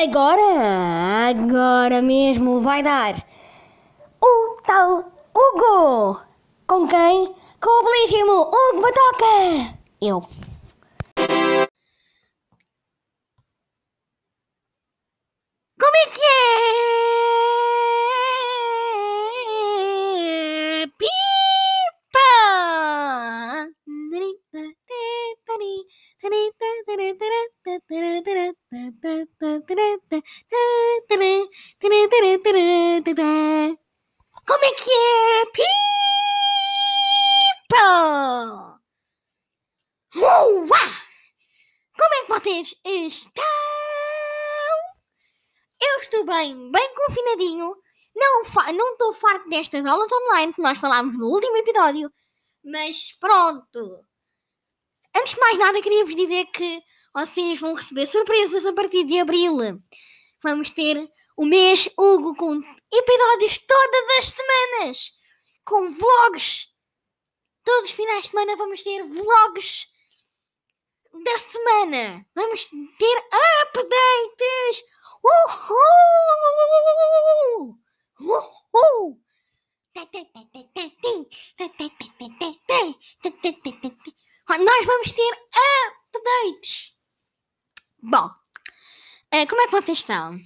Agora, agora mesmo vai dar o tal Hugo. Com quem? Com o belíssimo Hugo Batoca. Eu. Vocês estão? Eu estou bem, bem confinadinho. Não estou farto destas aulas online que nós falámos no último episódio. Mas pronto. Antes de mais nada, queria vos dizer que vocês vão receber surpresas a partir de abril. Vamos ter o mês Hugo com episódios todas as semanas. Com vlogs. Todos os finais de semana vamos ter vlogs da semana. Vamos ter updates. Uhul! Uhul! Nós vamos ter updates. Bom, eh, como é que vocês estão?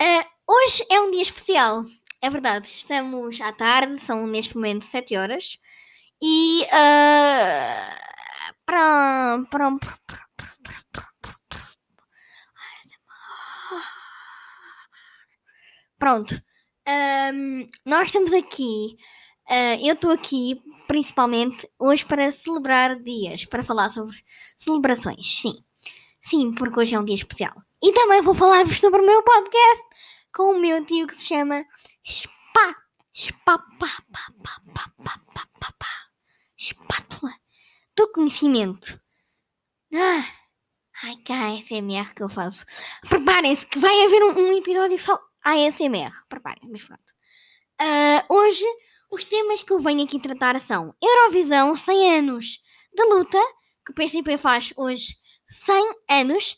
Eh, hoje é um dia especial, é verdade. Estamos à tarde, são neste momento 7 horas. E uh, pronto, pronto, pronto. Um, nós estamos aqui. Uh, eu estou aqui principalmente hoje para celebrar dias, para falar sobre celebrações, sim. Sim, porque hoje é um dia especial. E também vou falar-vos sobre o meu podcast com o meu tio que se chama Spa. Spa, pá, pá, pá, pá, pá, pá, pá, pá. Espátula do conhecimento. Ah, ai, que ASMR que eu faço. Preparem-se que vai haver um, um episódio só ASMR. Preparem, mas pronto. Uh, hoje, os temas que eu venho aqui tratar são Eurovisão 100 anos de luta, que o PCP faz hoje 100 anos,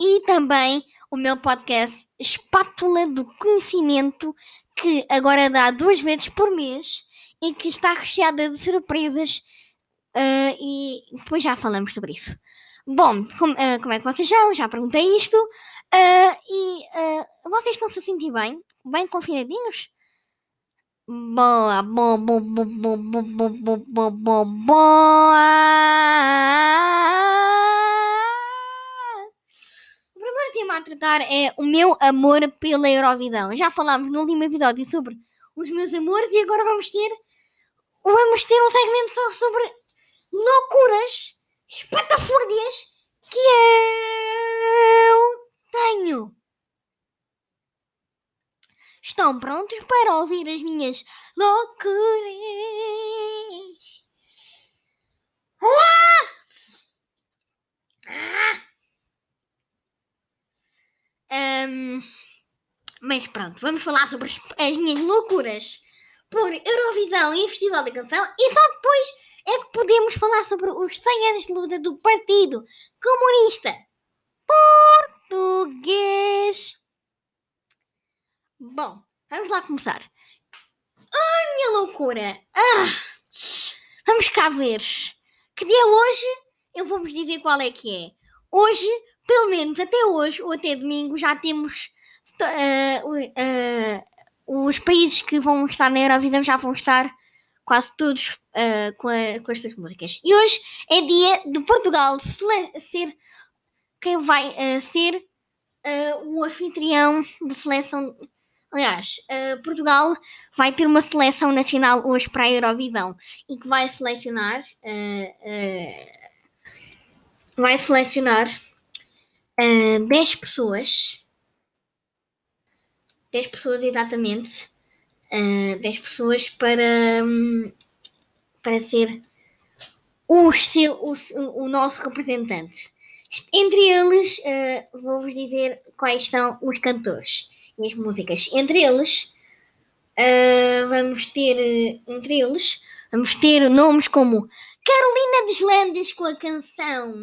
e também o meu podcast Espátula do Conhecimento, que agora dá duas vezes por mês e que está recheada de surpresas. Uh, e depois já falamos sobre isso. Bom, com, uh, como é que vocês estão? Já perguntei isto. Uh, e vocês estão-se a sentir bem? Bem confinadinhos? Boa, boa, boa, boa, boa, boa, boa, boa, boa, boa. O primeiro tema a tratar é o meu amor pela Eurovisão. Já falámos no último episódio sobre os meus amores e agora vamos ter vamos ter um segmento só sobre loucuras espatafúrdias que eu tenho. Estão prontos para ouvir as minhas loucuras? Ah! Mas pronto, vamos falar sobre as minhas loucuras por Eurovisão e Festival da Canção e só depois é que podemos falar sobre os 100 anos de luta do Partido Comunista Português. Bom, vamos lá começar. Ai, minha loucura! Ah, vamos cá ver. Que dia é hoje? Eu vou-vos dizer qual é que é. Hoje, pelo menos até hoje, ou até domingo, já temos uh, uh, os países que vão estar na Eurovisão já vão estar quase todos uh, com, a, com estas músicas. E hoje é dia de Portugal ser quem vai uh, ser uh, o anfitrião de seleção. Aliás, Portugal vai ter uma seleção nacional hoje para a Eurovisão e que vai selecionar vai selecionar 10 pessoas 10 pessoas exatamente. Uh, ah, 10 pessoas para, um, para ser o, seu, o, o nosso representante. Entre eles, uh, vou-vos dizer quais são os cantores e as músicas. Entre eles, uh, vamos ter, entre eles, vamos ter nomes como Carolina Deslandes com a canção.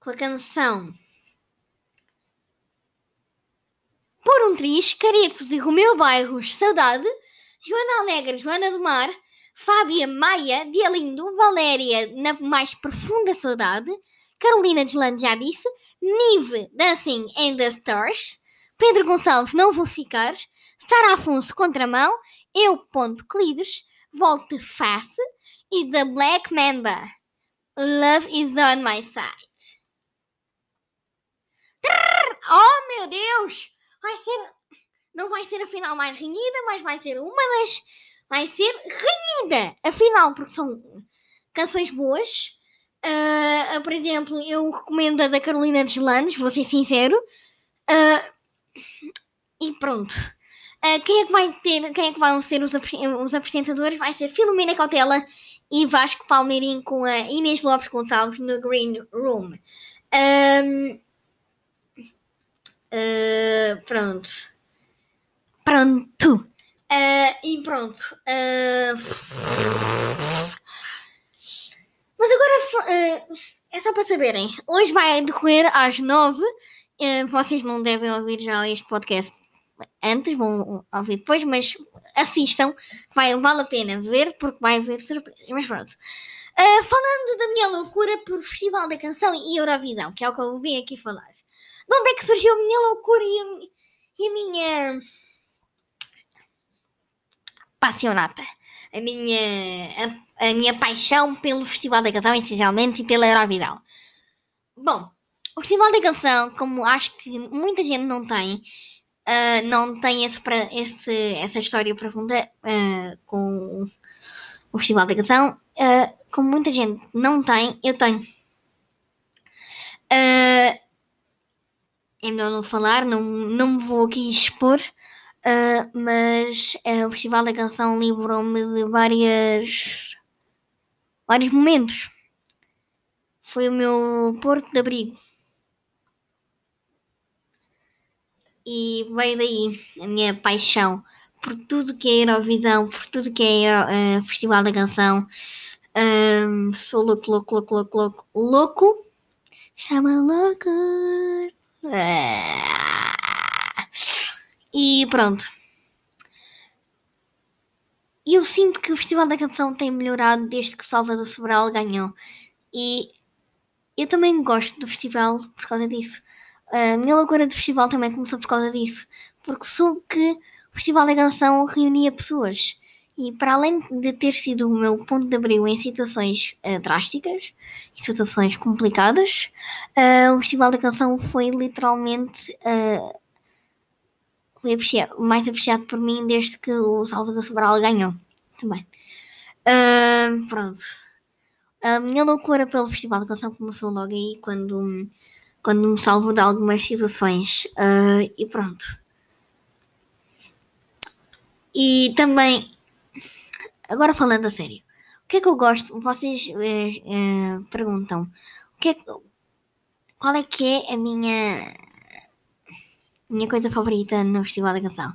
com a canção Por um Triz, Caretos e Romeu Bairros, Saudade, Joana Alegre, Joana do Mar, Fábia Maia, Dialindo, Valéria, Na Mais Profunda Saudade, Carolina Deslandes já disse, Nive, Dancing in the Stars, Pedro Gonçalves, Não Vou Ficar, Sara Afonso, Contramão, Eu, Ponto Clides, Volte Face e The Black Mamba, Love is on my side. Oh meu Deus! Vai ser. Não vai ser a final mais renhida, mas vai ser uma das. Vai ser renhida! A final, porque são canções boas. Uh, por exemplo, eu recomendo a da Carolina Deslandes, vou ser sincero. Uh, e pronto. Uh, quem é que vai ter, quem é que vão ser os, os apresentadores? Vai ser Filomena Cautela e Vasco Palmeirim com a Inês Lopes Gonçalves no Green Room. Um, uh, pronto. Pronto. Uh, e pronto. mas agora é só para saberem. Hoje vai decorrer às nove. vocês não devem ouvir já este podcast antes, vão ouvir depois, mas assistam, vai, vale a pena ver porque vai haver surpresas. Mas pronto. Uh, falando da minha loucura por Festival da Canção e Eurovisão, que é o que eu vim aqui falar. De onde é que surgiu a minha loucura e a, e a minha passionata? A minha, a, a, minha paixão pelo Festival da Canção, essencialmente, e pela Eurovisão. Bom, o Festival da Canção, como acho que muita gente não tem, uh, não tem esse, esse, essa história profunda uh, com o Festival da Canção. Uh, como muita gente não tem, eu tenho. É melhor não falar, não, não me vou aqui expor, mas o Festival da Canção livrou-me de várias, vários momentos. Foi o meu porto de abrigo. e veio daí a minha paixão por tudo que é Eurovisão, por tudo que é Euro, uh, Festival da Canção. Um, sou louco, louco, louco, louco, louco, louco. Chama louco. Ah. E pronto. E eu sinto que o Festival da Canção tem melhorado desde que Salvador Sobral ganhou. E eu também gosto do festival por causa disso. A minha loucura de festival também começou por causa disso, porque soube que o Festival da Canção reunia pessoas. E para além de ter sido o meu ponto de abril em situações uh, drásticas, em situações complicadas, uh, o Festival da Canção foi literalmente uh, foi apreciado, mais apreciado por mim desde que o Salvador Sobral ganhou. Também. pronto. A minha loucura pelo Festival da Canção começou logo aí quando quando me salvo de algumas situações. E pronto. E também, agora falando a sério, o que é que eu gosto? Vocês uh, uh, perguntam, o que é, qual é que é a minha, minha coisa favorita no Festival da Canção?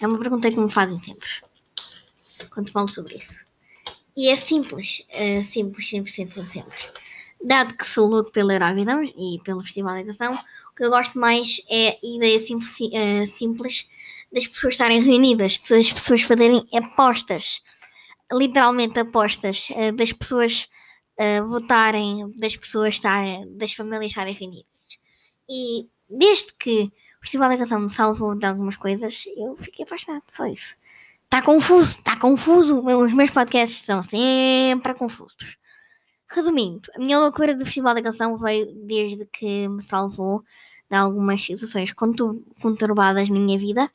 É uma pergunta que me fazem sempre, quando falo sobre isso. E é simples, simples, simples, simples, simples dado que sou louco pela Eurovisão e pelo Festival da Canção, o que eu gosto mais é a ideia simples, simples das pessoas estarem reunidas, das pessoas fazerem apostas, literalmente apostas, uh, das pessoas uh, votarem, das pessoas estarem, das famílias estarem reunidas. E desde que o Festival da Canção me salvou de algumas coisas, eu fiquei apaixonado, só isso. Está confuso, está confuso. Os meus podcasts estão sempre confusos. Resumindo, a minha loucura do Festival da Canção veio desde que me salvou de algumas situações conturbadas na minha vida.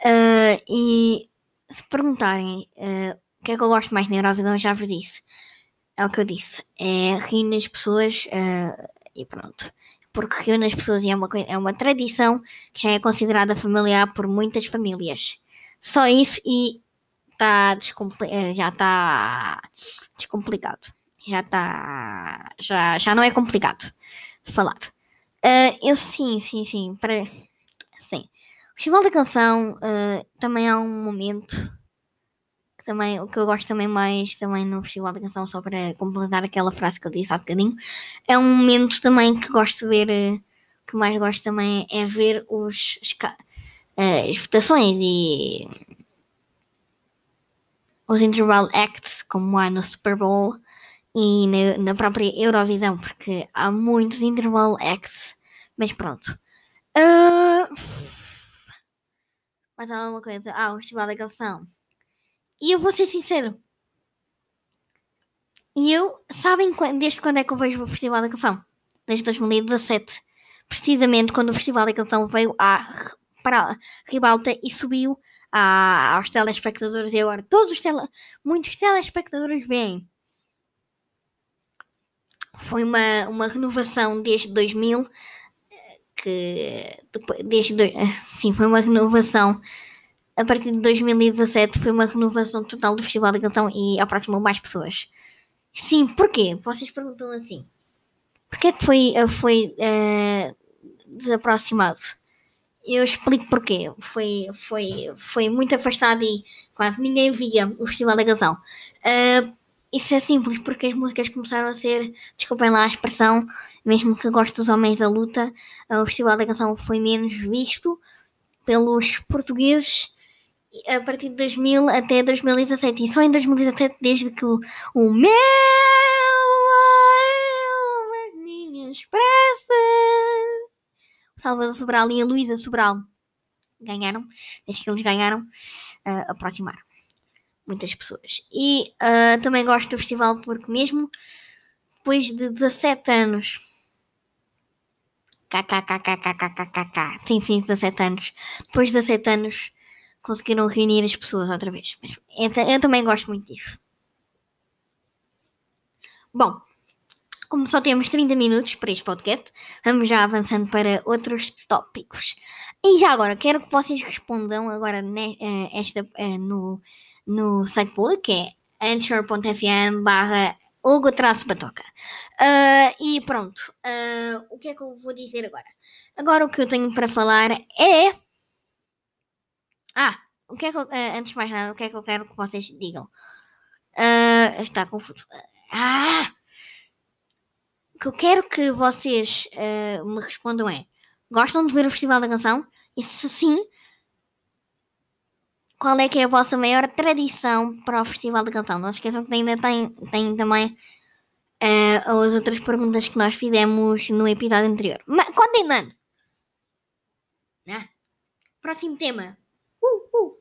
Uh, e se perguntarem que é que eu gosto mais na Eurovisão, já vos disse. É o que eu disse. É reunir as pessoas uh, e pronto. Porque reunir as pessoas é uma, é uma tradição que já é considerada familiar por muitas famílias. Só isso e tá já está descomplicado já está. Já, já não é complicado falar. Uh, eu sim, sim, sim. Para, sim. O Festival da Canção uh, também é um momento também, o que eu gosto também mais também no Festival da Canção, só para completar aquela frase que eu disse há bocadinho, é um momento também que gosto de ver, eh, que mais gosto também é ver os, eh, as votações e os interval acts, como há no Super Bowl e na, na própria Eurovisão, porque há muitos interval acts, mas pronto. Uh, mais alguma coisa? Ah, o Festival da Canção. E eu vou ser sincero. E eu, sabem desde quando é que eu vejo o Festival da Canção? Desde 2017. Precisamente quando o Festival da Canção veio à para ribalta e subiu a, aos telespectadores. E agora todos os tele, muitos telespectadores vêm. Foi uma, uma renovação desde 2000 que desde sim foi uma renovação a partir de 2017 foi uma renovação total do Festival da Canção e aproximou mais pessoas. Sim, porquê? Vocês perguntam assim. Porquê que foi, eh, foi uh, desaproximado? Eu explico porquê. Foi, foi, foi muito afastado e quase ninguém via o Festival da Canção. Uh, isso é simples, porque as músicas começaram a ser, desculpem lá a expressão, mesmo que gosto dos Homens da Luta, o Festival da Canção foi menos visto pelos portugueses a partir de 2000 até 2017. E só em 2017, desde que o, o meu as minhas pressas, o Salvador Sobral e a Luísa Sobral ganharam, desde que eles ganharam, uh, aproximaram muitas pessoas. E uh, também gosto do festival porque mesmo depois de 17 anos KKKKKKKK. Sim, sim, 17 anos. Depois de 17 anos conseguiram reunir as pessoas outra vez. Mas eu também gosto muito disso. Bom, como só temos 30 minutos para este podcast, vamos já avançando para outros tópicos. E já agora, quero que vocês respondam agora ne, uh, esta, uh, no, no site público, que é anchor.fm barra Hugo traço batoca. Uh, e pronto, uh, o que é que eu vou dizer agora? Agora o que eu tenho para falar é ah, o que é que eu, uh, antes de mais nada, o que é que eu quero que vocês digam? Uh, está confuso. Ah! O que eu quero que vocês uh, me respondam é: gostam de ver o Festival da Canção? E se sim, qual é que é a vossa maior tradição para o Festival da Canção? Não esqueçam que ainda tem, tem também uh, as outras perguntas que nós fizemos no episódio anterior. Mas, continuando. Né? Próximo tema. Uh,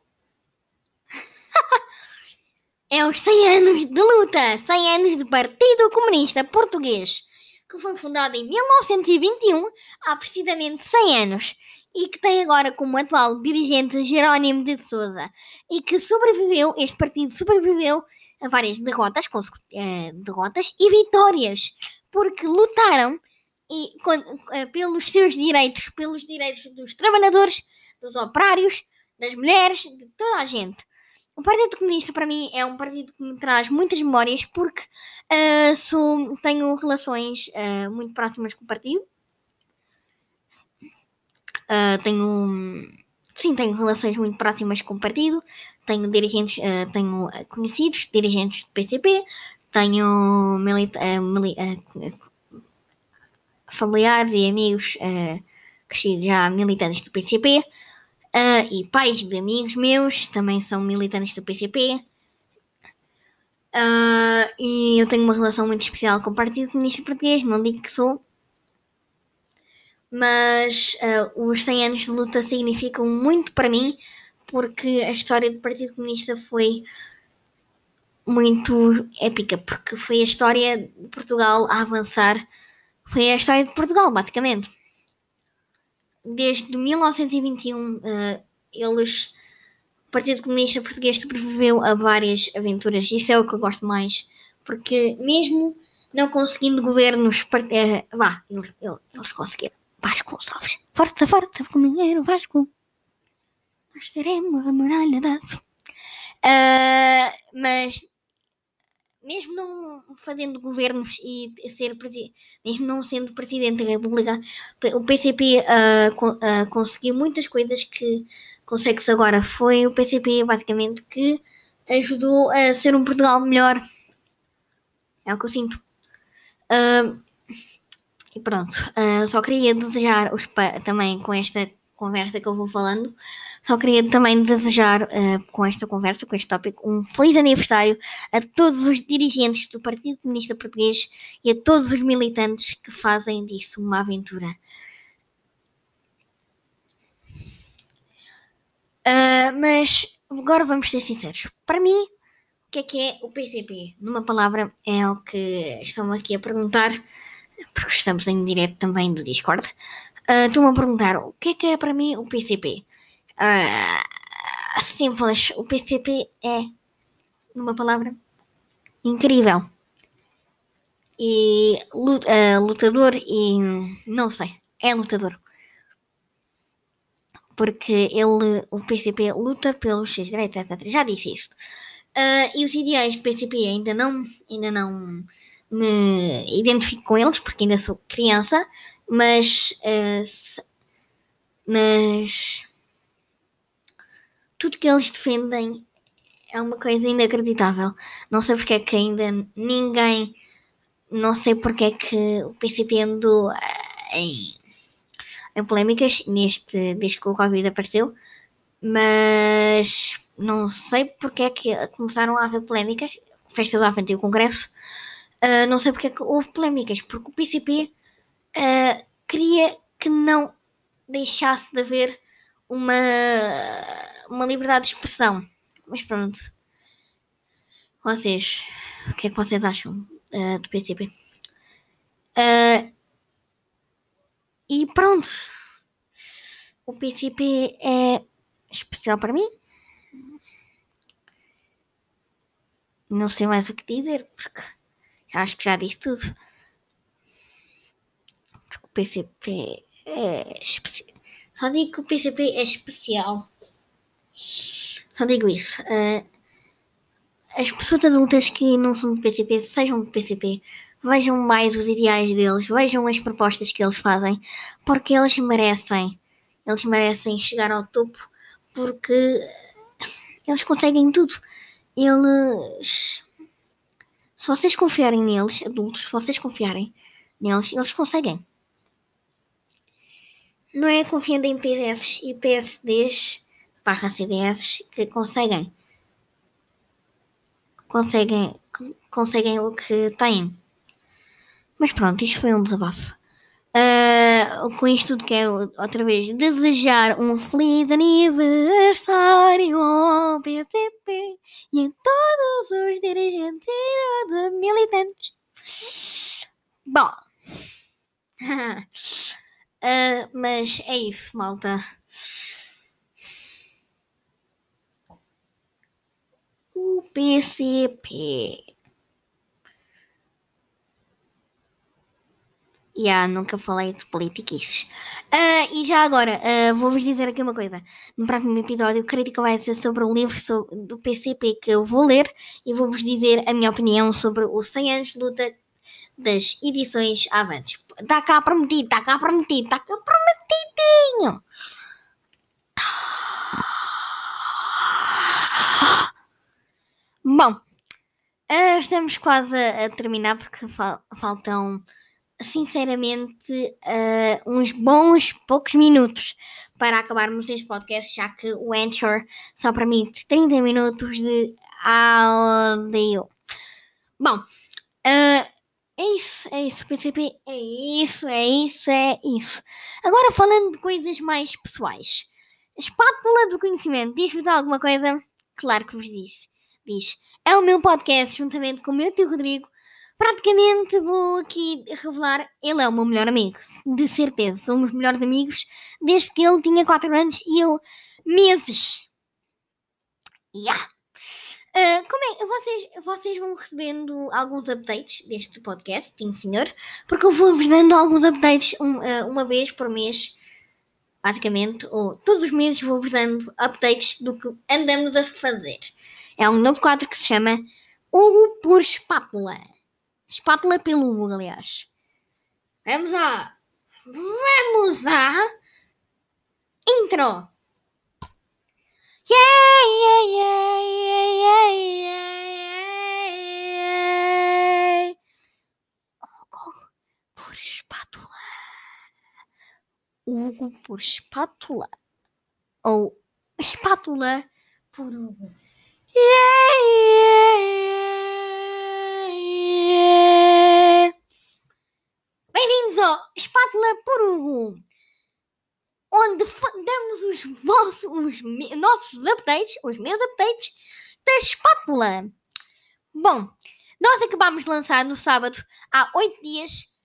é os 100 anos de luta, 100 anos do Partido Comunista Português, que foi fundado em 1921, há precisamente 100 anos, e que tem agora como atual dirigente Jerónimo de Souza, e que sobreviveu, este partido sobreviveu a várias derrotas, uh, derrotas e vitórias, porque lutaram e, com, uh, pelos seus direitos, pelos direitos dos trabalhadores, dos operários, das mulheres, de toda a gente. O Partido Comunista para mim é um partido que me traz muitas memórias porque uh, sou, tenho relações uh, muito próximas com o partido. Uh, tenho sim, tenho relações muito próximas com o partido. Tenho dirigentes, tenho conhecidos dirigentes do PCP. Tenho milita mili familiares e amigos que já militantes do PCP. Uh, e pais de amigos meus também são militantes do PCP. Uh, ah, e eu tenho uma relação muito especial com o Partido Comunista Português, não digo que sou. Mas uh, os 100 anos de luta significam muito para mim, porque a história do Partido Comunista foi muito épica, porque foi a história de Portugal a avançar. Foi a história de Portugal, basicamente desde 1921 uh, eh, eles o Partido Comunista Português sobreviveu a várias aventuras. Isso é o que eu gosto mais. Porque mesmo não conseguindo governos, uh, vá, eles, eles conseguiram. Vasco Gonçalves. Força, força, comunheiro Vasco. Nós seremos a muralha da... Uh, mas mesmo não fazendo governos e ser mesmo não sendo presidente da República, o PCP uh, ah, uh, conseguiu muitas coisas que consegue-se agora. Foi o PCP basicamente que ajudou a ser um Portugal melhor. É o que eu sinto. Uh, e pronto, só queria desejar os também com esta conversa que eu vou falando, só queria também desejar uh, com esta conversa, com este tópico, um feliz aniversário a todos os dirigentes do Partido Comunista Português e a todos os militantes que fazem disso uma aventura. Uh, mas agora vamos ser sinceros. Para mim, o que é que é o PCP? Numa palavra, é o que estão aqui a perguntar porque estamos em direto também do Discord, uh, estão-me a perguntar o que é que é para mim o PCP. Uh, ah, simples, o PCP é, numa palavra, incrível. E uh, lutador e não sei, é lutador. Porque ele, o PCP luta pelos seus direitos, etc. Já disse isto. Uh, e os ideais do PCP ainda não, ainda não me identifico com eles, porque ainda sou criança, mas, uh, mas tudo que eles defendem é uma coisa inacreditável. Não sei porque é que ainda ninguém, não sei porque é que o PCP andou em, em polémicas neste, desde que o Covid apareceu, mas não sei porque é que começaram a haver polémicas. Festa do Avante e o Congresso Uh, não sei porque é que houve polémicas, porque o PCP uh, queria que não deixasse de haver uma, uma liberdade de expressão. Mas pronto. Vocês, o que é que vocês acham uh, do PCP? e pronto. O PCP é especial para mim. Não sei mais o que dizer, porque Acho que já disse tudo. PCP é especial. Só digo que o PCP é especial. Só digo isso. Uh, as pessoas adultas que não são do PCP, sejam do PCP, vejam mais os ideais deles, vejam as propostas que eles fazem, porque eles merecem. Eles merecem chegar ao topo porque eles conseguem tudo. Eles se vocês confiarem neles, adultos, se vocês confiarem neles, eles conseguem. Não é confiando em PDS e PSDs barra CDS que conseguem. Conseguem, conseguem o que têm. Mas pronto, isto foi um desabafo. Uh, com isto tudo quero outra vez desejar um feliz aniversário ao PCP e a todos os dirigentes e militantes. Bom, uh, mas é isso, malta. O PCP. Yeah, nunca falei de politiquices. Uh, e já agora, uh, vou-vos dizer aqui uma coisa. No próximo episódio, a crítica vai ser sobre o livro sobre, do PCP que eu vou ler e vou-vos dizer a minha opinião sobre os 100 anos de luta das edições avantes. Está cá prometido, está cá prometido, está cá prometidinho. Bom, uh, estamos quase a, terminar porque fal faltam sinceramente, uh, uns bons poucos minutos para acabarmos este podcast, já que o Anchor só permite 30 minutos de áudio. Bom, uh, é isso, é isso, PCP, é isso, é isso, é isso. Agora falando de coisas mais pessoais. A espátula do conhecimento diz-vos alguma coisa? Claro que vos disse. Diz. É o meu podcast juntamente com o meu tio Rodrigo Praticamente vou aqui revelar, ele é o meu melhor amigo, de certeza. Somos melhores amigos desde que ele tinha 4 anos e eu meses. Yeah. Uh, como é? Vocês, vocês vão recebendo alguns updates deste podcast, sim senhor, porque eu vou-vos dando alguns updates um, uh, uma vez por mês, basicamente, ou todos os meses vou-vos dando updates do que andamos a fazer. É um novo quadro que se chama Hugo por Espátula. Espátula pelo Hugo, aliás. Vamos lá. Vamos à intro. Yeah, yeah, yeah, yeah, yeah, yeah. Hugo por espátula. Hugo por espátula. Ou espátula por Hugo. Yeah, yeah, yeah, yeah. Bem-vindos ao Espátula por Hugo, onde damos os, vossos, os nossos updates, os meus updates da espátula. Bom, nós acabámos de lançar no sábado, há oito dias,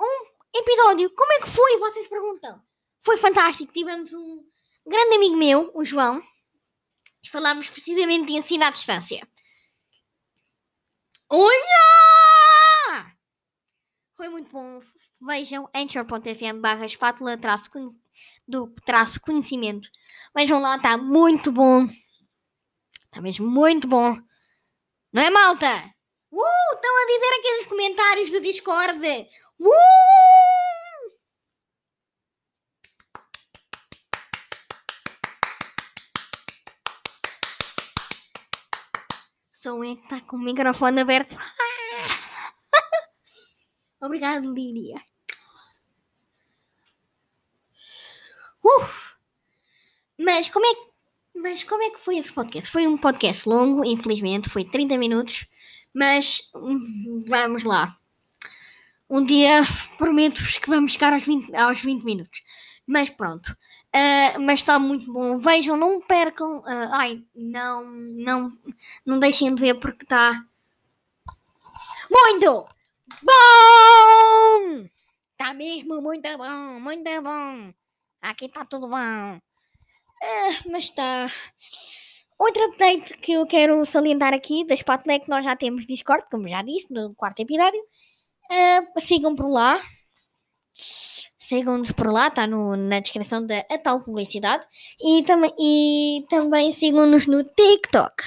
um episódio. Como é que foi? Vocês perguntam. Foi fantástico. Tivemos um grande amigo meu, o João. Falámos precisamente de ensino à distância. Olha! Foi muito bom. Vejam anchor.fm barra espátula traço do traço conhecimento. Vejam lá, está muito bom. Está mesmo muito bom. Não é malta? Uh, estão a dizer aqueles comentários do Discord. Uh! Sou eu que está com o microfone aberto. Obrigado, Lídia. Uf! Mas como é que mas como é que foi esse podcast? Foi um podcast longo, infelizmente, foi 30 minutos, mas hum, vamos lá. Um dia prometo-vos que vamos chegar aos 20, aos 20 minutos. Mas pronto. Ah, mas está muito bom. Vejam, não percam. ah, ai, não, não, não deixem de ver porque está muito bom! Está mesmo muito bom, muito bom. Aqui está tudo bom. Ah, mas está. Outro update que eu quero salientar aqui da espátula é que nós já temos Discord, como já disse, no quarto episódio. Ah, sigam por lá. Sigam-nos por lá, está na descrição da a tal publicidade. E, também e também sigam-nos no TikTok.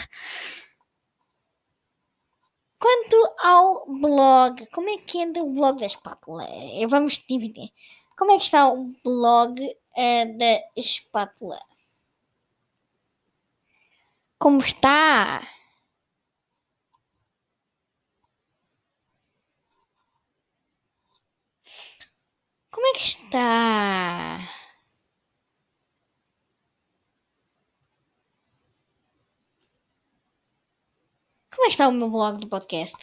Quanto ao blog, como é que anda o blog da espátula? Eh, Vamos dividir. Como é que está o blog eh, da espátula? Como está? Como é que está? Como é que está o meu blog do podcast?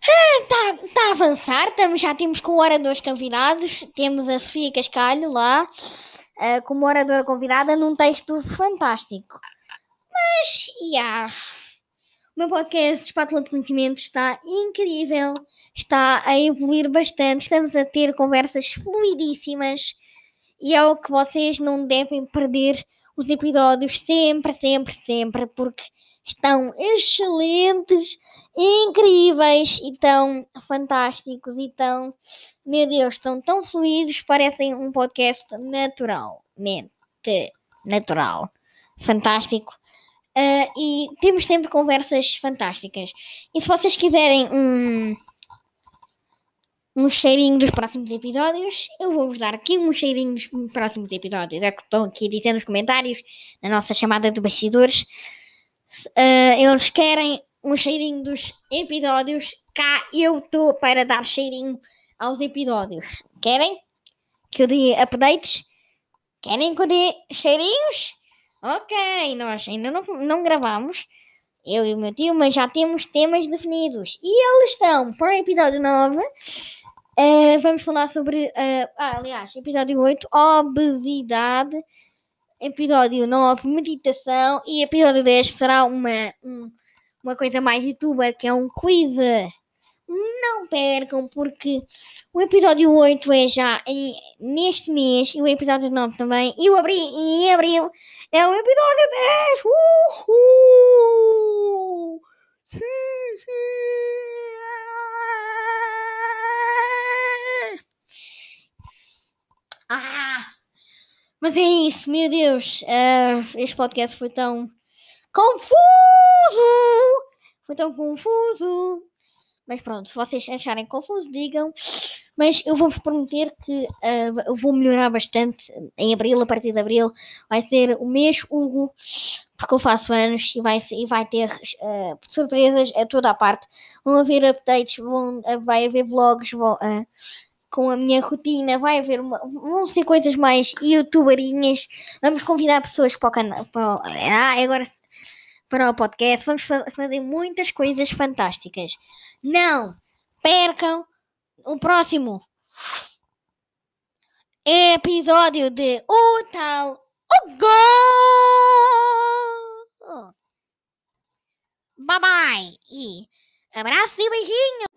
Está tá a avançar, estamos, já temos com oradores convidados. Temos a Sofia Cascalho lá, eh, como oradora convidada, num texto fantástico. Mas, yeah, o meu podcast Espátula de Conhecimento está incrível, está a evoluir bastante. Estamos a ter conversas fluidíssimas e é o que vocês não devem perder os episódios sempre, sempre, sempre, porque estão excelentes, incríveis e tão fantásticos e tão, meu Deus, estão tão fluidos, parecem um podcast naturalmente natural, fantástico. Ah, e temos sempre conversas fantásticas. E se vocês quiserem um, um cheirinho dos próximos episódios, eu vou-vos dar aqui um cheirinho dos próximos episódios. É que estão aqui a dizer nos comentários, na nossa chamada de bastidores. Ah, eles querem um cheirinho dos episódios. Cá eu estou para dar cheirinho aos episódios. Querem que eu dê updates? Querem que eu dê cheirinhos? Ok, nós ainda não, não gravamos. Eu e o meu tio, mas já temos temas definidos. E eles estão para o episódio 9. eh, vamos falar sobre. eh, ah, aliás, episódio 8, obesidade. Episódio 9, meditação. E episódio 10 será uma, um- uma coisa mais youtuber, que é um quiz. Não percam, porque o episódio 8 é já em- neste mês e o episódio 9 também. E o abri, e em abril é o episódio 10. Uhul! Sim, sim! Mas é isso, meu Deus. ah, este podcast foi tão confuso! Foi tão confuso! Mas pronto, se vocês acharem confuso, digam. Mas eu vou-vos prometer que ah, eu vou melhorar bastante em abril, a partir de abril. Vai ser o mês Hugo porque eu faço anos e vai, e vai ter uh, surpresas a toda a parte. Vão haver updates, vão, uh, vai haver vlogs vão, uh, com a minha rotina, vai haver uma, vão ser coisas mais youtuberinhas. Vamos convidar pessoas para o canal. Para ah, agora para o podcast. Vamos fa fazer muitas coisas fantásticas. Não percam o próximo episódio de O Tal O Gol! Bye bye! E abraço e beijinho!